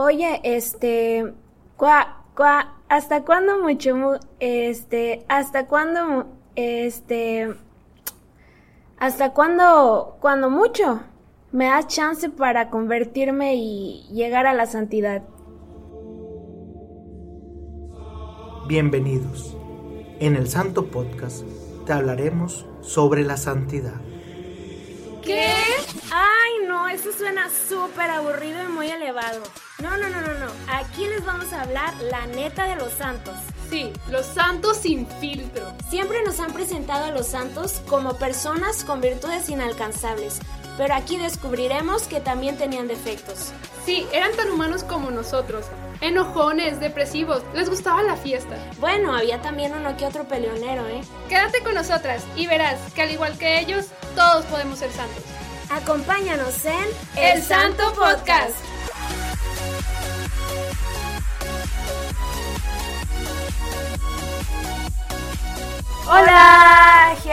Oye, este, ¿hasta cuándo mucho, mu- este, hasta cuándo, este, hasta cuándo, cuando mucho, me das chance para convertirme y llegar a la santidad? Bienvenidos. En el Santo Podcast te hablaremos sobre la santidad. ¿Qué? Ay, no, eso suena súper aburrido y muy elevado. No, no, no, no, no. Aquí les vamos a hablar la neta de los santos. Sí, los santos sin filtro. Siempre nos han presentado a los santos como personas con virtudes inalcanzables, pero aquí descubriremos que también tenían defectos. Sí, eran tan humanos como nosotros. Enojones, depresivos, les gustaba la fiesta. Bueno, había también uno que otro peleonero, ¿eh? Quédate con nosotras y verás que al igual que ellos, todos podemos ser santos. Acompáñanos en El Santo Podcast.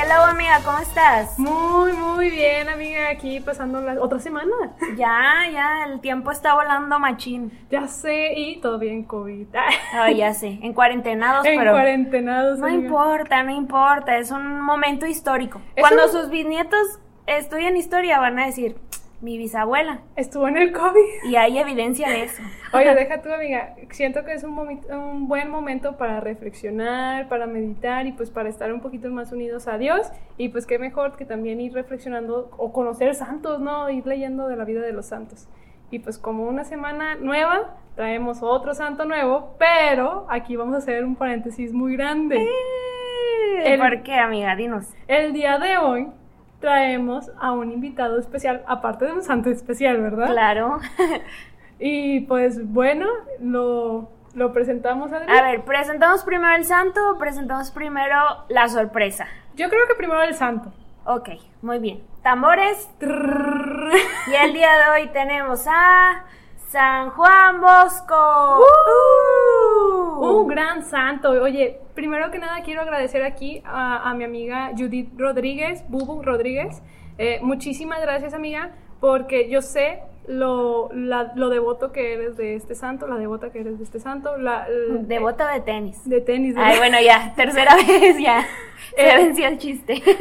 Hello amiga, ¿cómo estás? Muy, muy bien, amiga, aquí pasando la otra semana. Ya, ya, el tiempo está volando machín. Ya sé, y todo bien COVID. Ay, ya sé, en cuarentenados, en pero cuarentenados. no amiga. importa, no importa, es un momento histórico. Es Cuando un- sus bisnietos estudien historia van a decir, mi bisabuela, Estuvo en el COVID. y hay evidencia de eso. Oye, deja tu amiga. Siento que es un, buen momento para reflexionar, para meditar y pues para estar un poquito más unidos a Dios. Y pues qué mejor que también ir reflexionando o conocer santos, ¿no? Ir leyendo de la vida de los santos. Y pues como una semana nueva, traemos otro santo nuevo, pero aquí vamos a hacer un paréntesis muy grande. El- ¿Por qué, amiga? Dinos. El día de hoy traemos a un invitado especial, aparte de un santo especial, ¿verdad? Claro. Y pues bueno, lo, lo presentamos a A ver, ¿presentamos primero el santo o presentamos primero la sorpresa? Yo creo que primero el santo. Ok, muy bien. Tambores. Y el día de hoy tenemos a San Juan Bosco. Uh. Un gran santo. Oye, primero que nada quiero agradecer aquí a, a mi amiga Judith Rodríguez, Bubu Rodríguez. Eh, muchísimas gracias, amiga, porque yo sé lo, la- lo devoto que eres de este santo, la devota que eres de este santo, la, Devoto de tenis. de tenis. Ay, ¿verdad? bueno, ya, tercera vez ya. Se Eh. venció el chiste.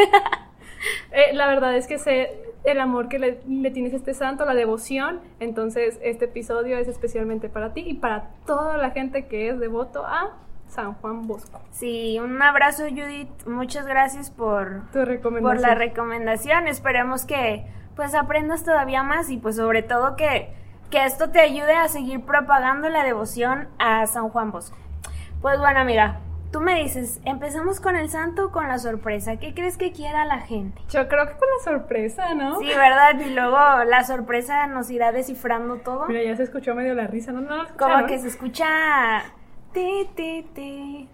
Eh, la verdad es que sé el amor que le, le tienes a este santo, la devoción. Entonces, este episodio es especialmente para ti y para toda la gente que es devoto a San Juan Bosco. Sí, un abrazo, Judith. Muchas gracias por, Tu por la recomendación. Esperemos que pues aprendas todavía más y pues sobre todo que, que esto te ayude a seguir propagando la devoción a San Juan Bosco. Pues bueno, amiga, Tú me dices, empezamos con el santo o con la sorpresa. ¿Qué crees que quiera la gente? Yo creo que con la sorpresa, ¿no? Sí, ¿verdad? Y luego la sorpresa nos irá descifrando todo. Mira, ya se escuchó medio la risa, ¿no? Como que se escucha... Ti, ti, ti.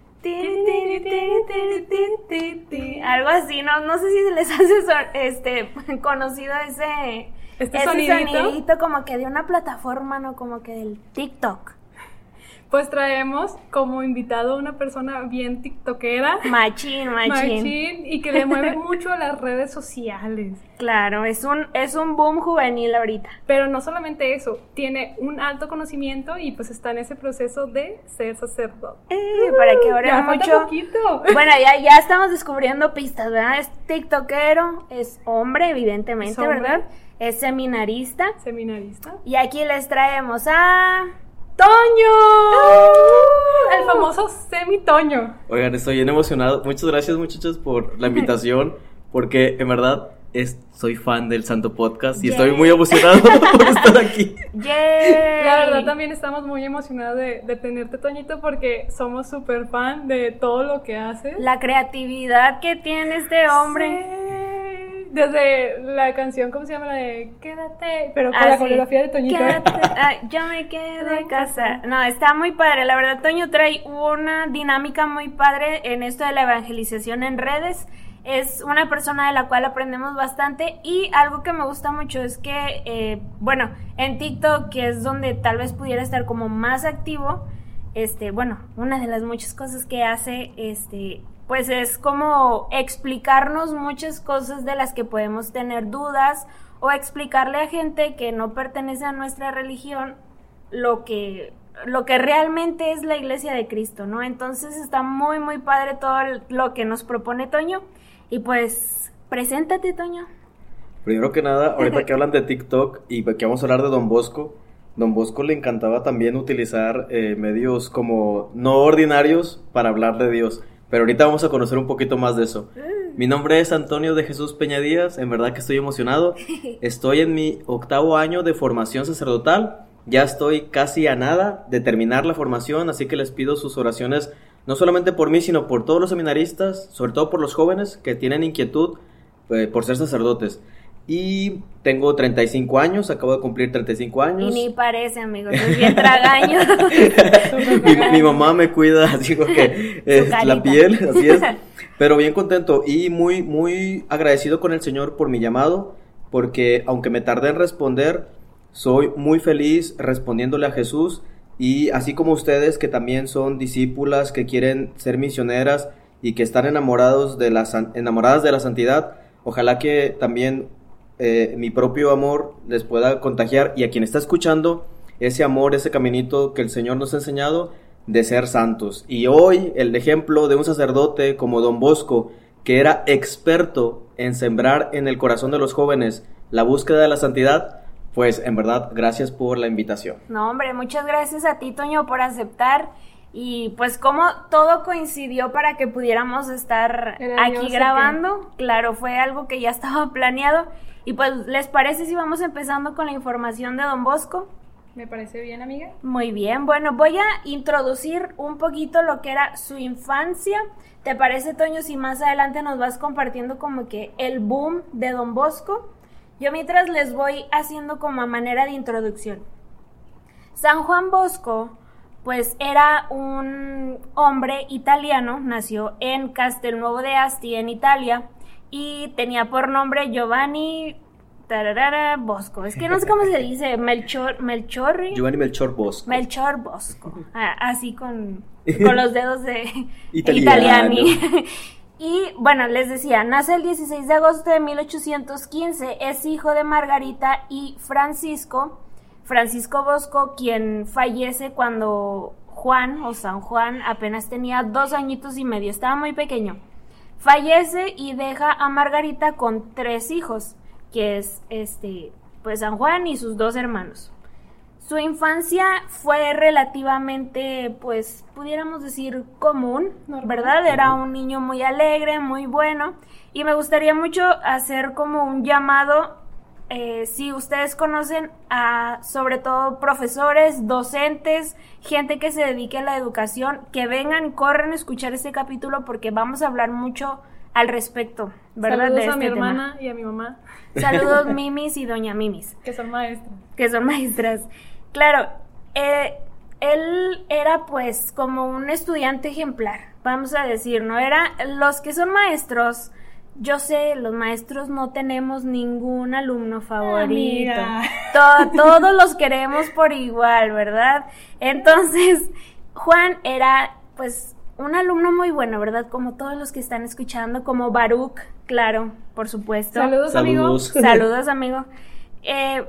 Algo así, no, no sé si se les hace este conocido ese, este ese sonidito. sonidito. como que de una plataforma, no como que del TikTok. Pues traemos como invitado a una persona bien tiktokera, Machín, machín. machín, y que le mueve mucho a las redes sociales. Claro, es un, es un boom juvenil ahorita. Pero no solamente eso, tiene un alto conocimiento y pues está en ese proceso de ser sacerdote. Eh, para que ore ya falta mucho. poquito. Bueno, ya, ya estamos descubriendo pistas, ¿verdad? Es tiktokero, es hombre, evidentemente, Es hombre. ¿verdad? Es seminarista. Seminarista. Y aquí les traemos a... ¡Toño! El famoso semi-Toño. Oigan, estoy bien emocionado. Muchas gracias, muchachos, por la invitación. Porque en verdad es, soy fan del Santo Podcast y Yay. estoy muy emocionado por estar aquí. ¡Yay! La verdad también estamos muy emocionados de, de tenerte, Toñito, porque somos súper fan de todo lo que haces. La creatividad que tiene este hombre. Sí. Desde la canción, ¿cómo se llama? La de Quédate, pero con Ah, la sí. coreografía de Toñito. Quédate- yo me quedo en casa. No, está muy padre. La verdad, Toño trae una dinámica muy padre en esto de la evangelización en redes. Es una persona de la cual aprendemos bastante y algo que me gusta mucho es que, eh, bueno, en TikTok, que es donde tal vez pudiera estar como más activo, este, bueno, una de las muchas cosas que hace, este, pues es como explicarnos muchas cosas de las que podemos tener dudas o explicarle a gente que no pertenece a nuestra religión lo que lo que realmente es la iglesia de Cristo, ¿no? Entonces está muy, muy padre todo lo que nos propone Toño. Y pues, preséntate, Toño. Primero que nada, ahorita que hablan de TikTok y que vamos a hablar de Don Bosco, Don Bosco le encantaba también utilizar eh, medios como no ordinarios para hablar de Dios. Pero ahorita vamos a conocer un poquito más de eso. Mm. Mi nombre es Antonio de Jesús Peña Díaz, en verdad que estoy emocionado. Estoy en mi octavo año de formación sacerdotal ya estoy casi a nada de terminar la formación, así que les pido sus oraciones, no solamente por mí, sino por todos los seminaristas, sobre todo por los jóvenes que tienen inquietud eh, por ser sacerdotes. Y tengo 35 años, acabo de cumplir 35 años. Y ni parece, amigo, es bien tragaño. mi, mamá me cuida, así que es la piel, así es. Pero bien contento y muy, muy agradecido con el Señor por mi llamado, porque aunque me tardé en responder, soy muy feliz respondiéndole a Jesús y así como ustedes que también son discípulas que quieren ser misioneras y que están enamorados de la, enamoradas de la santidad, ojalá que también eh, mi propio amor les pueda contagiar y a quien está escuchando ese amor, ese caminito que el Señor nos ha enseñado de ser santos. Y hoy el ejemplo de un sacerdote como Don Bosco, que era experto en sembrar en el corazón de los jóvenes la búsqueda de la santidad, pues en verdad, gracias por la invitación. No, hombre, muchas gracias a ti, Toño, por aceptar. Y pues como todo coincidió para que pudiéramos estar aquí grabando. Claro, fue algo que ya estaba planeado. Y pues, ¿les parece si vamos empezando con la información de Don Bosco? Me parece bien, amiga. Muy bien, bueno, voy a introducir un poquito lo que era su infancia. ¿Te parece, Toño, si más adelante nos vas compartiendo como que el boom de Don Bosco? Yo mientras les voy haciendo como a manera de introducción. San Juan Bosco, pues era un hombre italiano, nació en Castelnuovo de Asti, en Italia, y tenía por nombre Giovanni tararara, Bosco. Es que no sé cómo se dice, Melchor, Melchorri. Giovanni Melchor Bosco. Melchor Bosco. Ah, así con, con los dedos de italiani. Y bueno, les decía, nace el 16 de agosto de 1815, es hijo de Margarita y Francisco, Francisco Bosco, quien fallece cuando Juan o San Juan apenas tenía dos añitos y medio, estaba muy pequeño. Fallece y deja a Margarita con tres hijos, que es este, pues San Juan y sus dos hermanos. Su infancia fue relativamente, pues, pudiéramos decir, común, ¿verdad? Era un niño muy alegre, muy bueno. Y me gustaría mucho hacer como un llamado, eh, si ustedes conocen a, sobre todo, profesores, docentes, gente que se dedique a la educación, que vengan corran a escuchar este capítulo porque vamos a hablar mucho al respecto, ¿verdad? Saludos a mi este hermana y a mi mamá. Saludos Mimis y Doña Mimis. Que son maestras. Que son maestras. Claro, eh, él era pues como un estudiante ejemplar, vamos a decir, ¿no? Era los que son maestros. Yo sé, los maestros no tenemos ningún alumno favorito. todos los queremos por igual, ¿verdad? Entonces, Juan era pues un alumno muy bueno, ¿verdad? Como todos los que están escuchando, como Baruch, claro, por supuesto. Saludos, amigo. Saludos, amigo. Eh,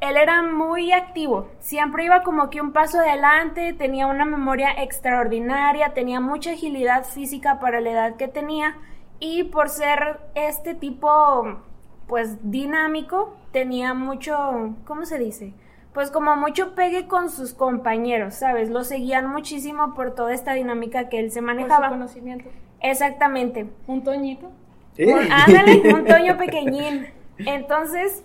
él era muy activo, siempre iba como que un paso adelante, tenía una memoria extraordinaria, tenía mucha agilidad física para la edad que tenía y por ser este tipo pues dinámico, tenía mucho, ¿cómo se dice? Pues como mucho pegue con sus compañeros, ¿sabes? Lo seguían muchísimo por toda esta dinámica que él se manejaba. Por su conocimiento. Exactamente. Un toñito. ándale, un toño pequeñín. Entonces,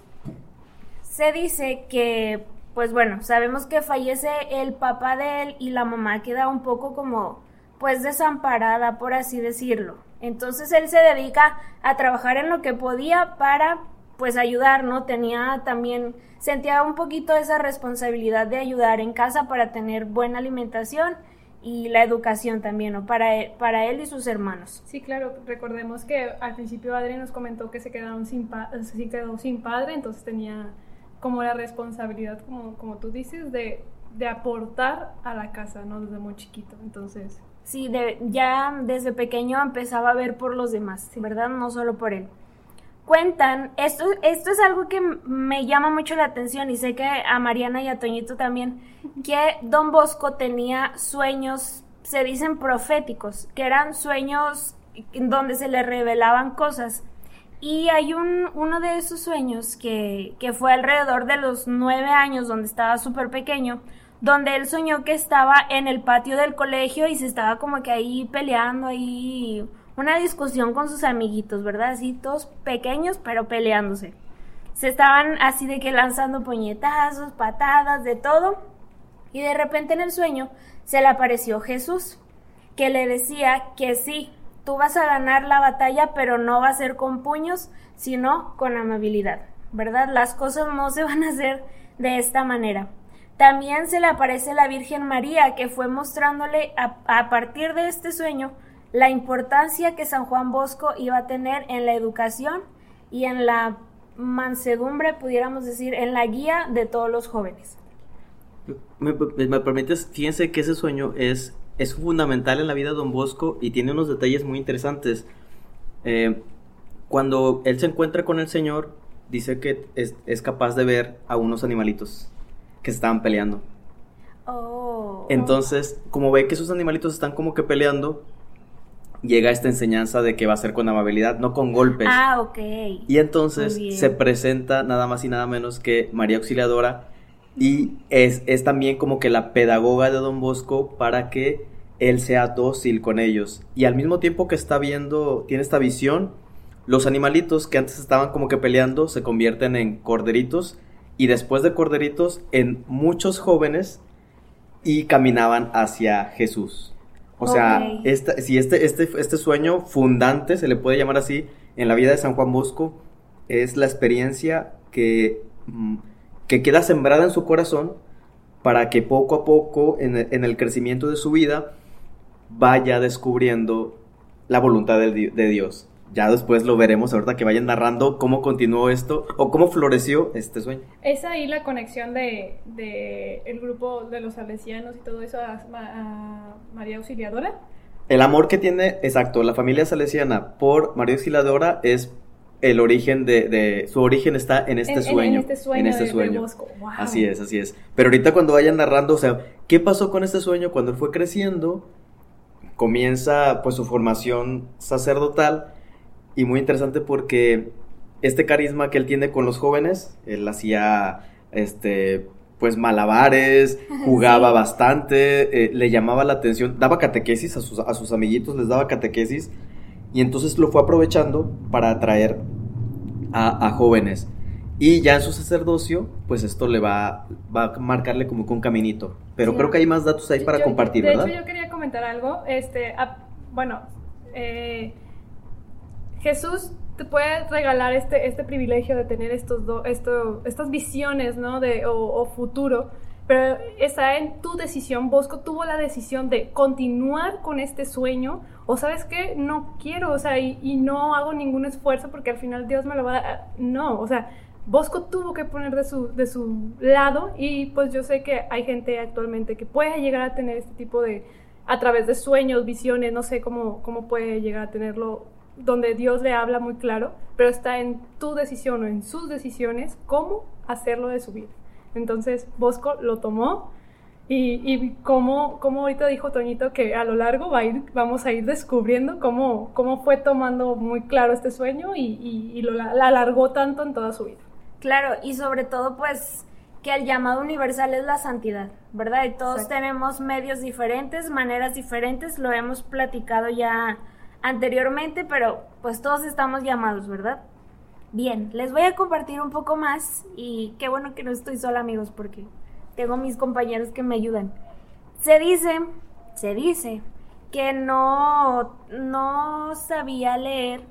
se dice que, pues bueno, sabemos que fallece el papá de él y la mamá queda un poco como, pues desamparada, por así decirlo. Entonces él se dedica a trabajar en lo que podía para, pues ayudar, ¿no? Tenía también, sentía un poquito esa responsabilidad de ayudar en casa para tener buena alimentación y la educación también, ¿no? Para él, para él y sus hermanos. Sí, claro, recordemos que al principio Adri nos comentó que se quedaron sin, se quedó sin padre, entonces tenía como la responsabilidad, como, como tú dices, de, de aportar a la casa, ¿no? Desde muy chiquito, entonces... Sí, de, ya desde pequeño empezaba a ver por los demás, ¿verdad? No solo por él. cuentan, esto, esto es algo que me llama mucho la atención y sé que a Mariana y a Toñito también, que Don Bosco tenía sueños, se dicen proféticos, que eran sueños donde se le revelaban cosas. Y hay un, uno de esos sueños que, que fue alrededor de los nueve años, donde estaba súper pequeño, donde él soñó que estaba en el patio del colegio y se estaba como que ahí peleando, ahí una discusión con sus amiguitos, ¿verdad? Así todos pequeños pero peleándose. Se estaban así de que lanzando puñetazos, patadas, de todo. Y de repente en el sueño se le apareció Jesús, que le decía que sí, tú vas a ganar la batalla, pero no va a ser con puños, sino con amabilidad, ¿verdad? Las cosas no se van a hacer de esta manera. También se le aparece la Virgen María, que fue mostrándole a, partir de este sueño la importancia que San Juan Bosco iba a tener en la educación y en la mansedumbre, pudiéramos decir, en la guía de todos los jóvenes. Me, permites, fíjense que ese sueño es, es fundamental en la vida de Don Bosco y tiene unos detalles muy interesantes. Eh, cuando él se encuentra con el Señor, dice que es, es, capaz de ver a unos animalitos que estaban peleando. Oh. Entonces, como ve que esos animalitos están como que peleando, llega esta enseñanza de que va a ser con amabilidad, no con golpes. Ah, ok. Y entonces se presenta nada más y nada menos que María Auxiliadora y es, es también como que la pedagoga de Don Bosco para que él sea dócil con ellos. Y al mismo tiempo que está viendo, tiene esta visión, los animalitos que antes estaban como que peleando se convierten en corderitos y después de corderitos en muchos jóvenes y caminaban hacia Jesús. O sea, si este, este, este sueño fundante, se le puede llamar así, en la vida de San Juan Bosco, es la experiencia que, mm, que queda sembrada en su corazón para que poco a poco, en el, en el crecimiento de su vida, vaya descubriendo la voluntad de, de Dios ya después lo veremos ahorita que vayan narrando cómo continuó esto o cómo floreció este sueño. Es ahí la conexión de, el grupo de los salesianos y todo eso a, María Auxiliadora. El amor que tiene, exacto, la familia salesiana por María Auxiliadora es el origen de, su origen está en este sueño. En, este sueño. En este sueño. Así es, así es. Pero ahorita cuando vayan narrando, o sea, ¿qué pasó con este sueño cuando él fue creciendo? Comienza pues su formación sacerdotal y muy interesante porque este carisma que él tiene con los jóvenes, él hacía este pues malabares, jugaba bastante, eh, le llamaba la atención, daba catequesis a sus, a sus amiguitos, les daba catequesis y entonces lo fue aprovechando para atraer a, jóvenes. Y ya en su sacerdocio, pues esto le va, va a marcarle como un caminito. Pero creo que hay más datos ahí para compartir, ¿verdad? De hecho, yo quería comentar algo. Este, bueno, eh, Jesús te puede regalar este, este privilegio de tener estos esto, estas visiones, ¿no? De, o, futuro, pero está en tu decisión. Bosco tuvo la decisión de continuar con este sueño, o sabes qué, no quiero, o sea, y, no hago ningún esfuerzo porque al final Dios me lo va a dar. No, o sea, Bosco tuvo que poner de su, de su lado y pues yo sé que hay gente actualmente que puede llegar a tener este tipo de, a través de sueños, visiones, no sé cómo, cómo puede llegar a tenerlo donde Dios le habla muy claro, pero está en tu decisión o en sus decisiones cómo hacerlo de su vida. Entonces Bosco lo tomó y, y como, como ahorita dijo Toñito que a lo largo va a ir, vamos a ir descubriendo cómo, cómo fue tomando muy claro este sueño y, y, lo la alargó tanto en toda su vida. Claro, y sobre todo pues que el llamado universal es la santidad, ¿verdad? Y todos tenemos medios diferentes, maneras diferentes, lo hemos platicado ya anteriormente, pero pues todos estamos llamados, ¿verdad? Bien, les voy a compartir un poco más y qué bueno que no estoy sola amigos porque tengo mis compañeros que me ayudan. Se dice, se dice que no, no sabía leer,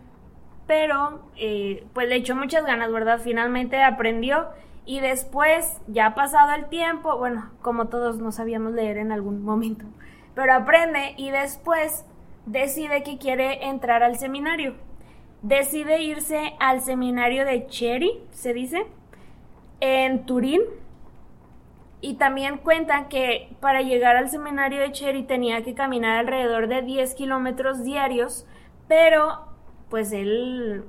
pero eh, pues le echó muchas ganas, ¿verdad? Finalmente aprendió y después, ya pasado el tiempo, bueno, como todos no sabíamos leer en algún momento, pero aprende y después decide que quiere entrar al seminario. Decide irse al seminario de Cherry, se dice, en Turín. Y también cuentan que para llegar al seminario de Cherry tenía que caminar alrededor de 10 kilómetros diarios, pero pues él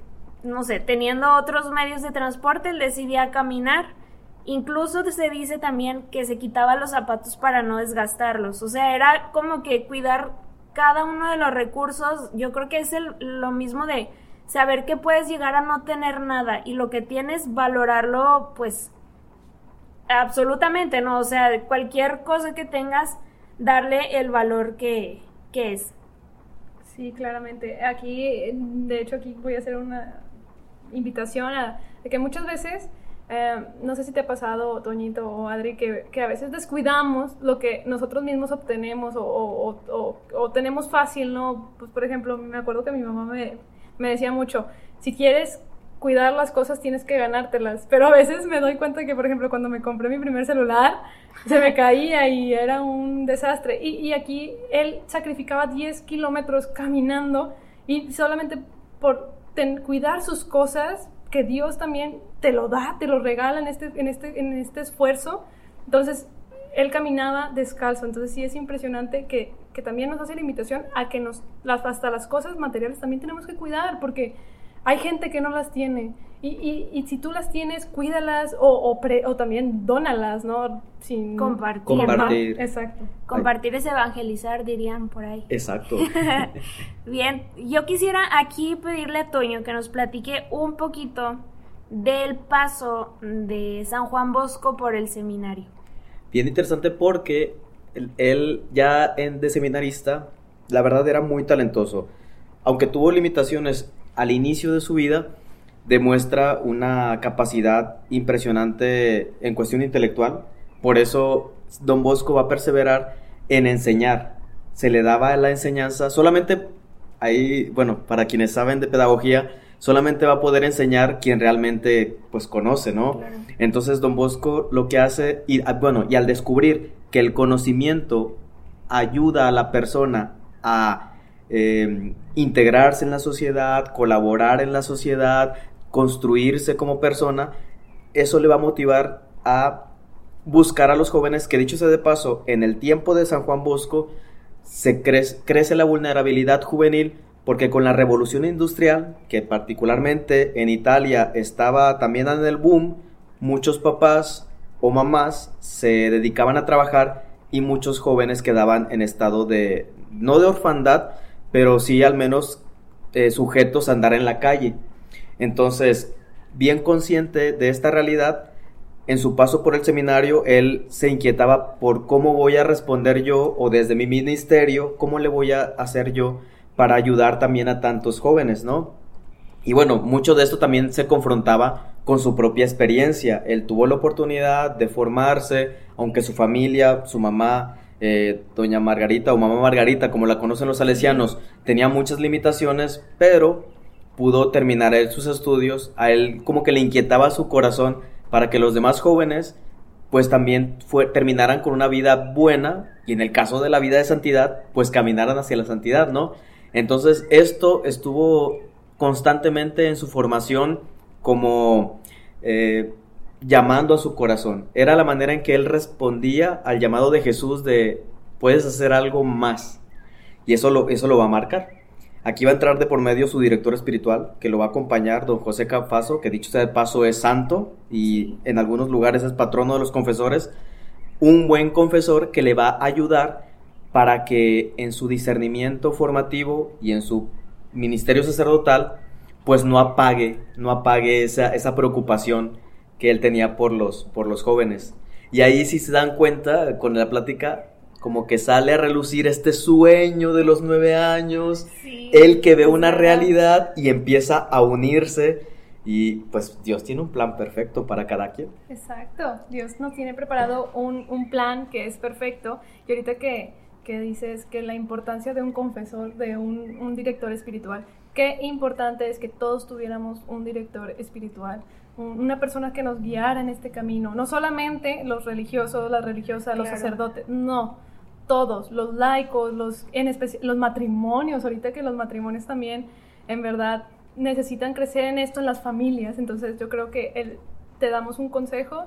no sé, teniendo otros medios de transporte, él decidía caminar. Incluso se dice también que se quitaba los zapatos para no desgastarlos. O sea, era como que cuidar cada uno de los recursos. Yo creo que es el, lo mismo de saber que puedes llegar a no tener nada y lo que tienes, valorarlo, pues, absolutamente, ¿no? O sea, cualquier cosa que tengas, darle el valor que, que es. Sí, claramente. Aquí, de hecho, aquí voy a hacer una invitación a de que muchas veces, eh, no sé si te ha pasado, Toñito o Adri, que, que, a veces descuidamos lo que nosotros mismos obtenemos o, o, tenemos fácil, ¿no? Pues, por ejemplo, me acuerdo que mi mamá me, me decía mucho, si quieres cuidar las cosas tienes que ganártelas. Pero a veces me doy cuenta que, por ejemplo, cuando me compré mi primer celular, se me caía y era un desastre. Y, y aquí él sacrificaba 10 kilómetros caminando y solamente por cuidar sus cosas, que Dios también te lo da, te lo regala en este, en este, en este esfuerzo. Entonces, él caminaba descalzo. Entonces, sí es impresionante que, que también nos hace la invitación a que nos, hasta las cosas materiales también tenemos que cuidar, porque hay gente que no las tiene. Y, y, y si tú las tienes, cuídalas o, o, pre, o también dónalas, ¿no? Sin compartir. Compartir. Exacto. Compartir es evangelizar, dirían por ahí. Exacto. Bien, yo quisiera aquí pedirle a Toño que nos platique un poquito del paso de San Juan Bosco por el seminario. Bien interesante porque él, él ya en, de seminarista, la verdad era muy talentoso. Aunque tuvo limitaciones al inicio de su vida demuestra una capacidad impresionante en cuestión intelectual. Por eso Don Bosco va a perseverar en enseñar. Se le daba la enseñanza solamente ahí, bueno, para quienes saben de pedagogía, solamente va a poder enseñar quien realmente pues conoce, ¿no? Claro. Entonces Don Bosco lo que hace y ah, bueno, y al descubrir que el conocimiento ayuda a la persona a eh, integrarse en la sociedad, colaborar en la sociedad, construirse como persona, eso le va a motivar a buscar a los jóvenes que dicho sea de paso, en el tiempo de San Juan Bosco se crece, la vulnerabilidad juvenil porque con la revolución industrial, que particularmente en Italia estaba también en el boom, muchos papás o mamás se dedicaban a trabajar y muchos jóvenes quedaban en estado de, no de orfandad, pero sí al menos eh, sujetos a andar en la calle. Entonces, bien consciente de esta realidad, en su paso por el seminario, él se inquietaba por cómo voy a responder yo o desde mi ministerio, cómo le voy a hacer yo para ayudar también a tantos jóvenes, ¿no? Y bueno, mucho de esto también se confrontaba con su propia experiencia. Él tuvo la oportunidad de formarse, aunque su familia, su mamá, eh, doña Margarita o mamá Margarita, como la conocen los salesianos, tenía muchas limitaciones, pero pudo terminar sus estudios, a él como que le inquietaba su corazón para que los demás jóvenes pues también fue, terminaran con una vida buena y en el caso de la vida de santidad pues caminaran hacia la santidad, ¿no? Entonces esto estuvo constantemente en su formación como eh, llamando a su corazón. Era la manera en que él respondía al llamado de Jesús de puedes hacer algo más. Y eso lo, eso lo va a marcar. Aquí va a entrar de por medio su director espiritual, que lo va a acompañar, don José Cafaso, que dicho sea de paso es santo y en algunos lugares es patrono de los confesores. Un buen confesor que le va a ayudar para que en su discernimiento formativo y en su ministerio sacerdotal, pues no apague, no apague esa, esa preocupación que él tenía por los, por los jóvenes. Y ahí si se dan cuenta, con la plática, como que sale a relucir este sueño de los nueve años, sí, él que ve una realidad y empieza a unirse. Y pues Dios tiene un plan perfecto para cada quien. Exacto, Dios nos tiene preparado un, un plan que es perfecto. Y ahorita que, que dices que la importancia de un confesor, de un, un director espiritual, qué importante es que todos tuviéramos un director espiritual, una persona que nos guiara en este camino, no solamente los religiosos, las religiosas, claro. los sacerdotes, no, todos, los laicos, los, en los matrimonios, ahorita que los matrimonios también, en verdad, necesitan crecer en esto en las familias, entonces yo creo que el, te damos un consejo,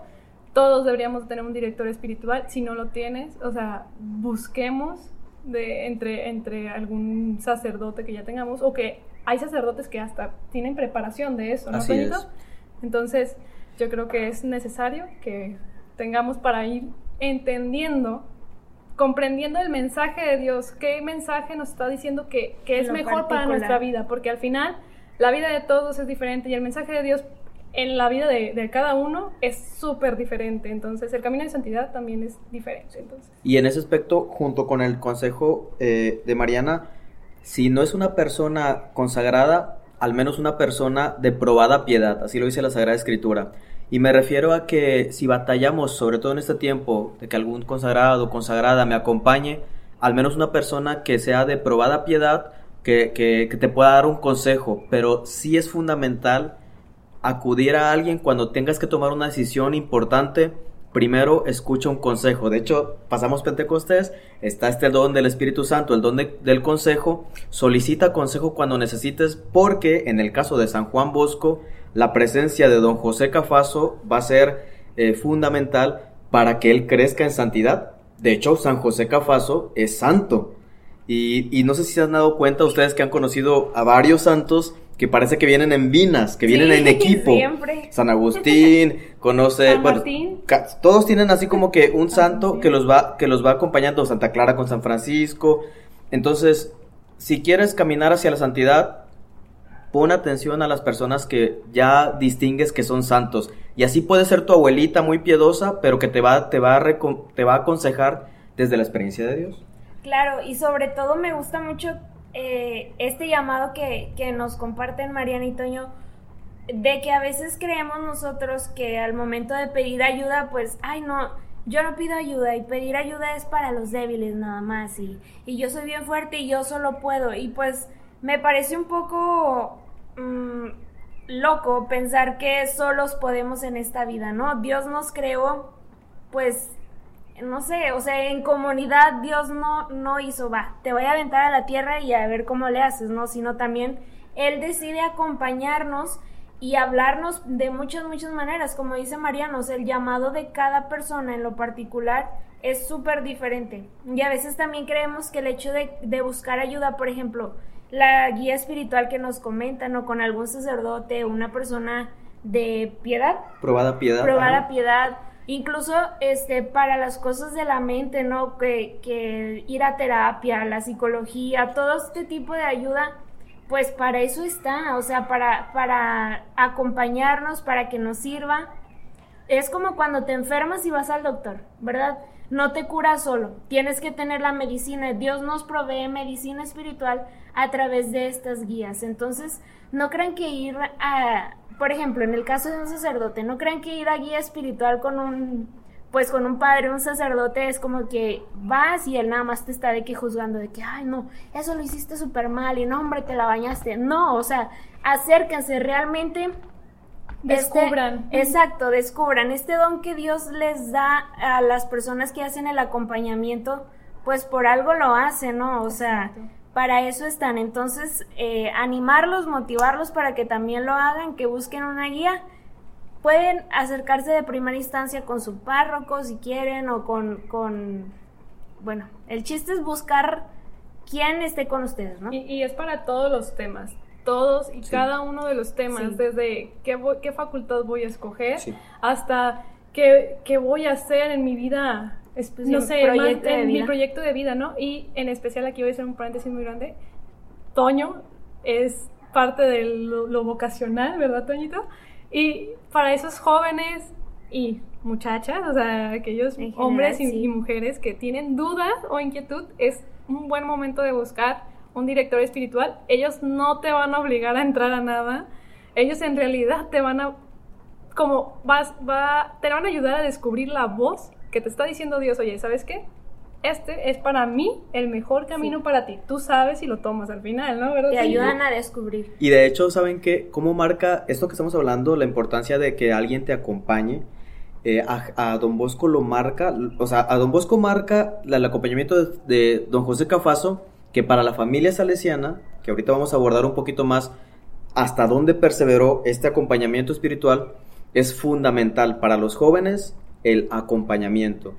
todos deberíamos tener un director espiritual, si no lo tienes, o sea, busquemos de, entre, entre algún sacerdote que ya tengamos o que hay sacerdotes que hasta tienen preparación de eso, ¿no, Así es. Entonces, yo creo que es necesario que tengamos para ir entendiendo, comprendiendo el mensaje de Dios, qué mensaje nos está diciendo que, que es Lo mejor para nuestra vida, porque al final la vida de todos es diferente y el mensaje de Dios en la vida de, de cada uno es súper diferente. Entonces, el camino de santidad también es diferente. Entonces, Y en ese aspecto, junto con el consejo eh, de Mariana, si no es una persona consagrada, al menos una persona de probada piedad, así lo dice la Sagrada Escritura. Y me refiero a que si batallamos, sobre todo en este tiempo, de que algún consagrado o consagrada me acompañe, al menos una persona que sea de probada piedad, que, que- que te pueda dar un consejo, pero sí es fundamental acudir a alguien cuando tengas que tomar una decisión importante. Primero escucha un consejo. De hecho, pasamos Pentecostés, está este don del Espíritu Santo, el don de- del consejo. Solicita consejo cuando necesites, porque en el caso de San Juan Bosco, la presencia de don José Cafaso va a ser eh, fundamental para que él crezca en santidad. De hecho, San José Cafaso es santo. Y, y no sé si se han dado cuenta ustedes que han conocido a varios santos que parece que vienen en vinas, que vienen Sí, en equipo. siempre. San Agustín, conoce, San bueno, todos tienen así como que un San santo que los va que los va acompañando, Santa Clara con San Francisco. Entonces, si quieres caminar hacia la santidad, pon atención a las personas que ya distingues que son santos. Y así puede ser tu abuelita muy piedosa, pero que te va, te va, a, te va a aconsejar desde la experiencia de Dios. Claro, y sobre todo me gusta mucho eh, este llamado que, que nos comparten Mariana y Toño, de que a veces creemos nosotros que al momento de pedir ayuda, pues, ay no, yo no pido ayuda y pedir ayuda es para los débiles nada más y, y yo soy bien fuerte y yo solo puedo y pues me parece un poco mm, loco pensar que solos podemos en esta vida, ¿no? Dios nos creó pues no sé, o sea, en comunidad Dios no, no hizo, va, te voy a aventar a la tierra y a ver cómo le haces, ¿no? Sino también Él decide acompañarnos y hablarnos de muchas, muchas maneras. Como dice Mariano, el llamado de cada persona en lo particular es súper diferente. Y a veces también creemos que el hecho de, de buscar ayuda, por ejemplo, la guía espiritual que nos comentan o con algún sacerdote o una persona de piedad, Probada piedad. la piedad, incluso este para las cosas de la mente, ¿no? Que, que ir a terapia, la psicología, todo este tipo de ayuda, pues para eso está, o sea, para, para acompañarnos, para que nos sirva. Es como cuando te enfermas y vas al doctor, ¿verdad? No te cura solo, tienes que tener la medicina. Dios nos provee medicina espiritual a través de estas guías. Entonces, no crean que ir a, por ejemplo, en el caso de un sacerdote, no crean que ir a guía espiritual con un, pues con un padre, un sacerdote, es como que vas y él nada más te está de que juzgando, de que, ay, no, eso lo hiciste súper mal y no, hombre, te la bañaste. No, o sea, acérquense realmente. Este- Descubran. exacto, descubran este don que Dios les da a las personas que hacen el acompañamiento, pues por algo lo hacen, ¿no? O sea, para eso están. Entonces, eh, animarlos, motivarlos para que también lo hagan, que busquen una guía. Pueden acercarse de primera instancia con su párroco si quieren o con, con... Bueno, el chiste es buscar quién esté con ustedes, ¿no? Y, y es para todos los temas, todos y Sí. cada uno de los temas, Sí. desde qué, voy- qué facultad voy a escoger Sí. hasta qué, qué voy a hacer en mi vida, no sé, proyecto en mi proyecto de vida, ¿no? Y en especial aquí voy a hacer un paréntesis muy grande. Toño es parte de lo, lo vocacional, ¿verdad, Toñito? Y para esos jóvenes y muchachas, o sea, aquellos En general, hombres y, y mujeres que tienen dudas o inquietud, es un buen momento de buscar un director espiritual. Ellos no te van a obligar a entrar a nada. Ellos en realidad te van a como vas va te van a ayudar a descubrir la voz que te está diciendo Dios, "Oye, ¿sabes qué? Este es para mí el mejor camino para ti. Tú sabes y lo tomas al final, ¿no? ¿Verdad? Te Sí. ayudan a descubrir. Y de hecho, ¿saben qué? ¿Cómo marca esto que estamos hablando, la importancia de que alguien te acompañe? Eh, a, a Don Bosco lo marca, o sea, a Don Bosco marca el acompañamiento de, de Don José Cafaso, que para la familia salesiana, que ahorita vamos a abordar un poquito más hasta dónde perseveró este acompañamiento espiritual, es fundamental para los jóvenes el acompañamiento.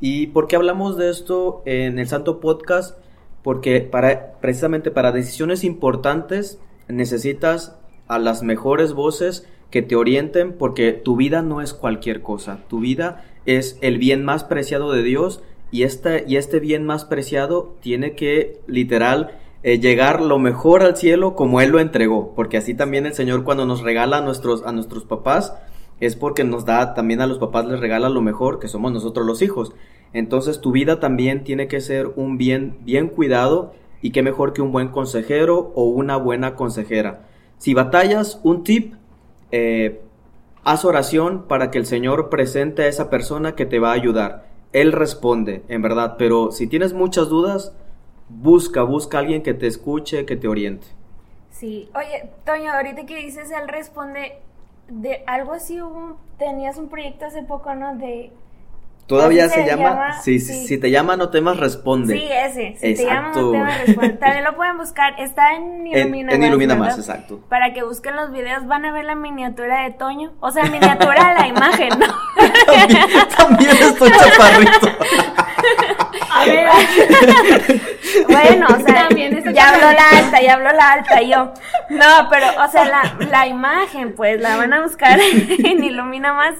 ¿Y por qué hablamos de esto en el Santo Podcast? Porque para, precisamente para decisiones importantes necesitas a las mejores voces que te orienten porque tu vida no es cualquier cosa. Tu vida es el bien más preciado de Dios y, este, y este bien más preciado tiene que literal eh, llegar lo mejor al cielo como Él lo entregó. Porque así también el Señor cuando nos regala a nuestros, a nuestros papás es porque nos da también a los papás les regala lo mejor que somos nosotros los hijos. Entonces tu vida también tiene que ser un bien bien cuidado y qué mejor que un buen consejero o una buena consejera. Si batallas, un tip, eh, haz oración para que el Señor presente a esa persona que te va a ayudar. Él responde, en verdad, pero si tienes muchas dudas, busca, busca a alguien que te escuche, que te oriente. Sí, oye, Toño, ahorita que dices, Él responde, de algo así, tenías un proyecto hace poco, ¿no? De Todavía se, llama, si, si, te llama no temas responde. Sí, ese, si te llama no temas responde. También lo pueden buscar, está en Ilumina en, en Ilumina más, exacto. Para que busquen los videos, van a ver la miniatura de Toño, o sea, miniatura la imagen, ¿no? También, estoy chaparrito. A ver. bueno, o sea, ya habló la alta, ya habló la alta, yo. No, pero, o sea, la, la imagen, pues, la van a buscar en Ilumina más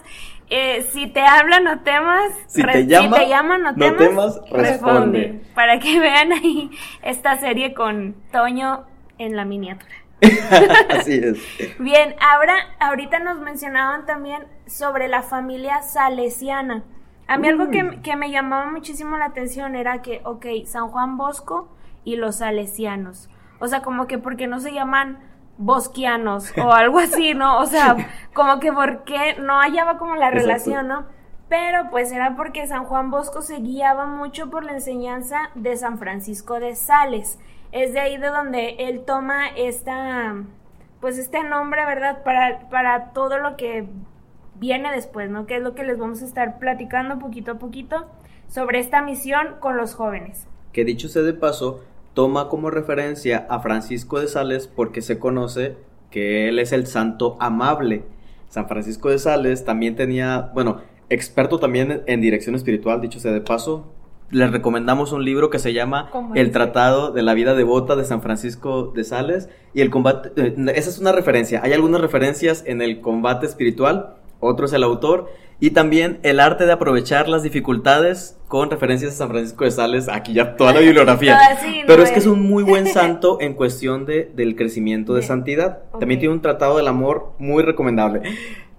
eh, si te habla, no temas. Si te, llama, no, temas, responde. Para que vean ahí esta serie con Toño en la miniatura. Así es. Bien, ahora, ahorita nos mencionaban también sobre la familia salesiana. A mí algo que, mm. que, me llamaba muchísimo la atención era que, ok, San Juan Bosco y los salesianos. O sea, como que porque no se llaman bosquianos o algo así, ¿no? O sea, como que porque no hallaba como la relación, ¿no? Pero pues era porque San Juan Bosco se guiaba mucho por la enseñanza de San Francisco de Sales. Es de ahí de donde él toma esta, pues este nombre, ¿verdad? Para, para todo lo que viene después, ¿no? Que es lo que les vamos a estar platicando poquito a poquito sobre esta misión con los jóvenes. Que dicho sea de paso, toma como referencia a Francisco de Sales porque se conoce que él es el santo amable. San Francisco de Sales también tenía, bueno, experto también en dirección espiritual, dicho sea de paso. Les recomendamos un libro que se llama El Tratado de la Vida Devota de San Francisco de Sales y el combate, eh, esa es una referencia. Hay algunas referencias en el combate espiritual, otro es el autor y también el arte de aprovechar las dificultades con referencias a San Francisco de Sales, aquí ya toda la bibliografía. Ah, Pero es que es un muy buen santo en cuestión de, del crecimiento de santidad. También tiene un tratado del amor muy recomendable.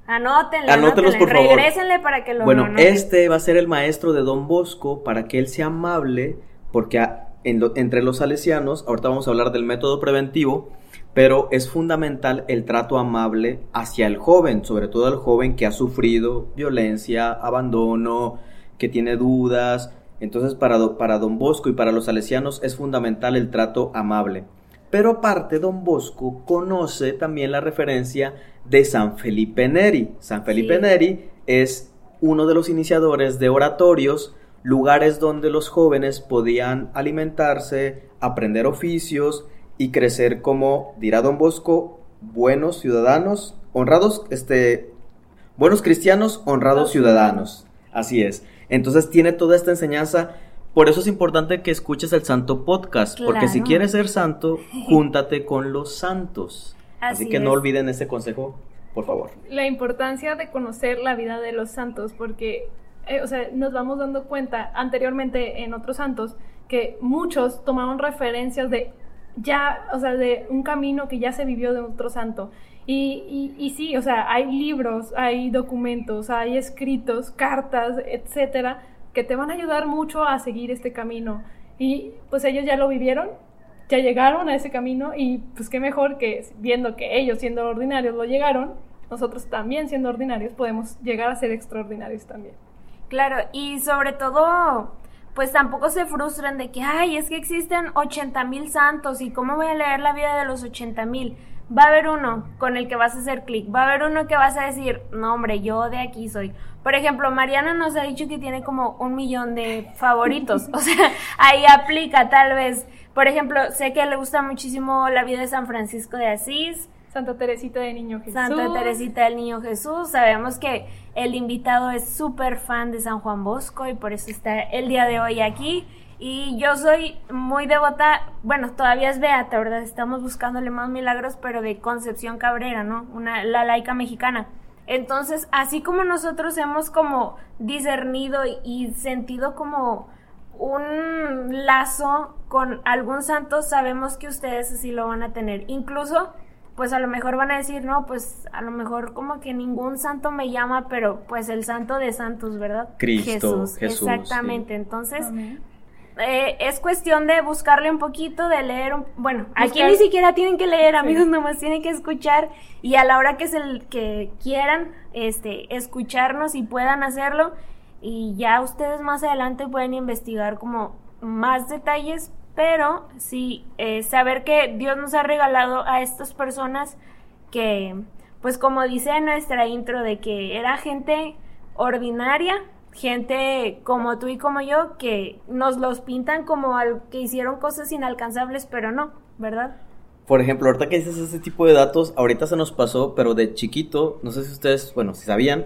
Anótenlos, por favor. Regrésenle para que lo Bueno, este va a ser el maestro de Don Bosco para que él sea amable, porque entre los salesianos, ahorita vamos a hablar del método preventivo, pero es fundamental el trato amable hacia el joven, sobre todo el joven que ha sufrido violencia, abandono, que tiene dudas. Entonces para, para don Bosco y para los salesianos es fundamental el trato amable. Pero aparte, don Bosco conoce también la referencia de San Felipe Neri. San Felipe Neri es uno de los iniciadores de oratorios, lugares donde los jóvenes podían alimentarse, aprender oficios, y crecer como, dirá don Bosco, buenos ciudadanos, honrados, este, buenos cristianos, honrados ciudadanos. Así es. Entonces tiene toda esta enseñanza. Por eso es importante que escuches el Santo Podcast, porque si quieres ser santo, júntate con los santos. Así, que no olviden ese consejo, por favor. La importancia de conocer la vida de los santos, porque eh, o sea, nos vamos dando cuenta anteriormente en otros santos que muchos tomaron referencias de ya, o sea, de un camino que ya se vivió de otro santo. Y, y, sí, o sea, hay libros, hay documentos, hay escritos, cartas, etcétera, que te van a ayudar mucho a seguir este camino. Y pues ellos ya lo vivieron, ya llegaron a ese camino y pues qué mejor que viendo que ellos siendo ordinarios lo llegaron, nosotros también siendo ordinarios podemos llegar a ser extraordinarios también. Claro, y sobre todo pues tampoco se frustran de que, ay, es que existen 80 mil santos y cómo voy a leer la vida de los 80 mil. Va a haber uno con el que vas a hacer clic, va a haber uno que vas a decir, no hombre, yo de aquí soy. Por ejemplo, Mariana nos ha dicho que tiene como un millón de favoritos, o sea, ahí aplica tal vez. Por ejemplo, sé que le gusta muchísimo la vida de San Francisco de Asís, Santa Teresita del Niño Jesús. Santa Teresita del Niño Jesús. Sabemos que el invitado es súper fan de San Juan Bosco y por eso está el día de hoy aquí. Y yo soy muy devota, bueno, todavía es beata, ¿verdad? Estamos buscándole más milagros, pero de Concepción Cabrera, ¿no? Una, la laica mexicana. Entonces, así como nosotros hemos como discernido y sentido como un lazo con algún santo, sabemos que ustedes así lo van a tener. Incluso, pues a lo mejor van a decir, no, pues a lo mejor como que ningún santo me llama, pero pues el santo de santos, ¿verdad? Cristo, Jesús. exactamente. Entonces, eh, es cuestión de buscarle un poquito, de leer, un, bueno, aquí ni siquiera tienen que leer, amigos, nomás tienen que escuchar y a la hora que es el que quieran, este, escucharnos y puedan hacerlo y ya ustedes más adelante pueden investigar como más detalles, pero sí eh, saber que Dios nos ha regalado a estas personas que, pues como dice nuestra intro, de que era gente ordinaria, gente como tú y como yo que nos los pintan como al que hicieron cosas inalcanzables, pero no, ¿verdad? Por ejemplo, ahorita que dices ese tipo de datos, ahorita se nos pasó, pero de chiquito, no sé si ustedes, bueno, si sabían,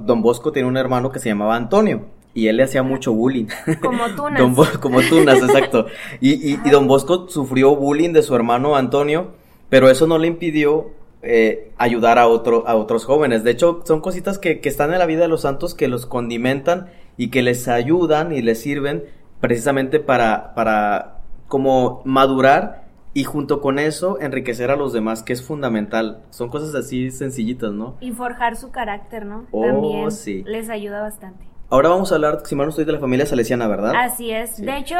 Don Bosco tiene un hermano que se llamaba Antonio y él le hacía mucho bullying. Como tunas. como tunas, exacto. Y, y, Don Bosco sufrió bullying de su hermano Antonio, pero eso no le impidió eh, ayudar a, otro, a otros jóvenes. De hecho, son cositas que, que, están en la vida de los santos que los condimentan y que les ayudan y les sirven precisamente para, para como madurar y junto con eso enriquecer a los demás, que es fundamental. Son cosas así sencillitas, ¿no? Y forjar su carácter, ¿no? Oh, También sí. les ayuda bastante. Ahora vamos a hablar, si mal no estoy, de la familia salesiana, ¿verdad? Así es. De hecho,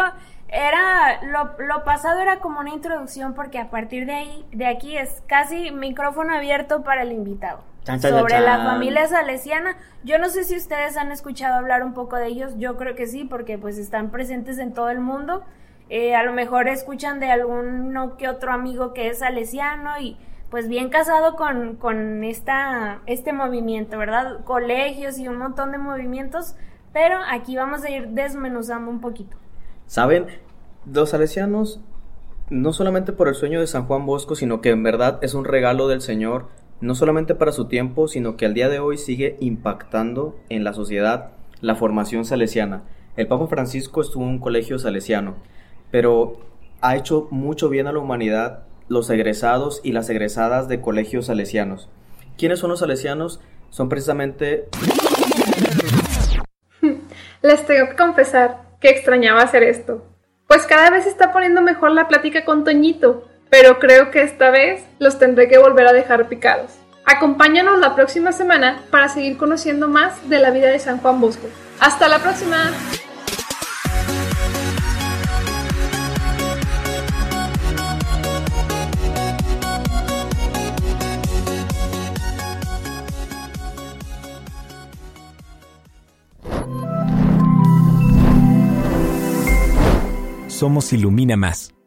era lo, lo, pasado era como una introducción porque a partir de ahí de aquí es casi micrófono abierto para el invitado. Sobre la familia salesiana. Yo no sé si ustedes han escuchado hablar un poco de ellos. Yo creo que sí porque pues están presentes en todo el mundo. Eh, a lo mejor escuchan de alguno que otro amigo que es salesiano y pues bien casado con, con esta, este movimiento verdad colegios y un montón de movimientos pero aquí vamos a ir desmenuzando un poquito ¿Saben? Los salesianos, no solamente por el sueño de San Juan Bosco, sino que en verdad es un regalo del Señor, no solamente para su tiempo, sino que al día de hoy sigue impactando en la sociedad la formación salesiana. El Papa Francisco estuvo en un colegio salesiano, pero ha hecho mucho bien a la humanidad los egresados y las egresadas de colegios salesianos. ¿Quiénes son los salesianos? Son precisamente... Les tengo que confesar que extrañaba hacer esto. Pues cada vez está poniendo mejor la plática con Toñito, pero creo que esta vez los tendré que volver a dejar picados. Acompáñanos la próxima semana para seguir conociendo más de la vida de San Juan Bosco. ¡Hasta la próxima! Somos Ilumina Más.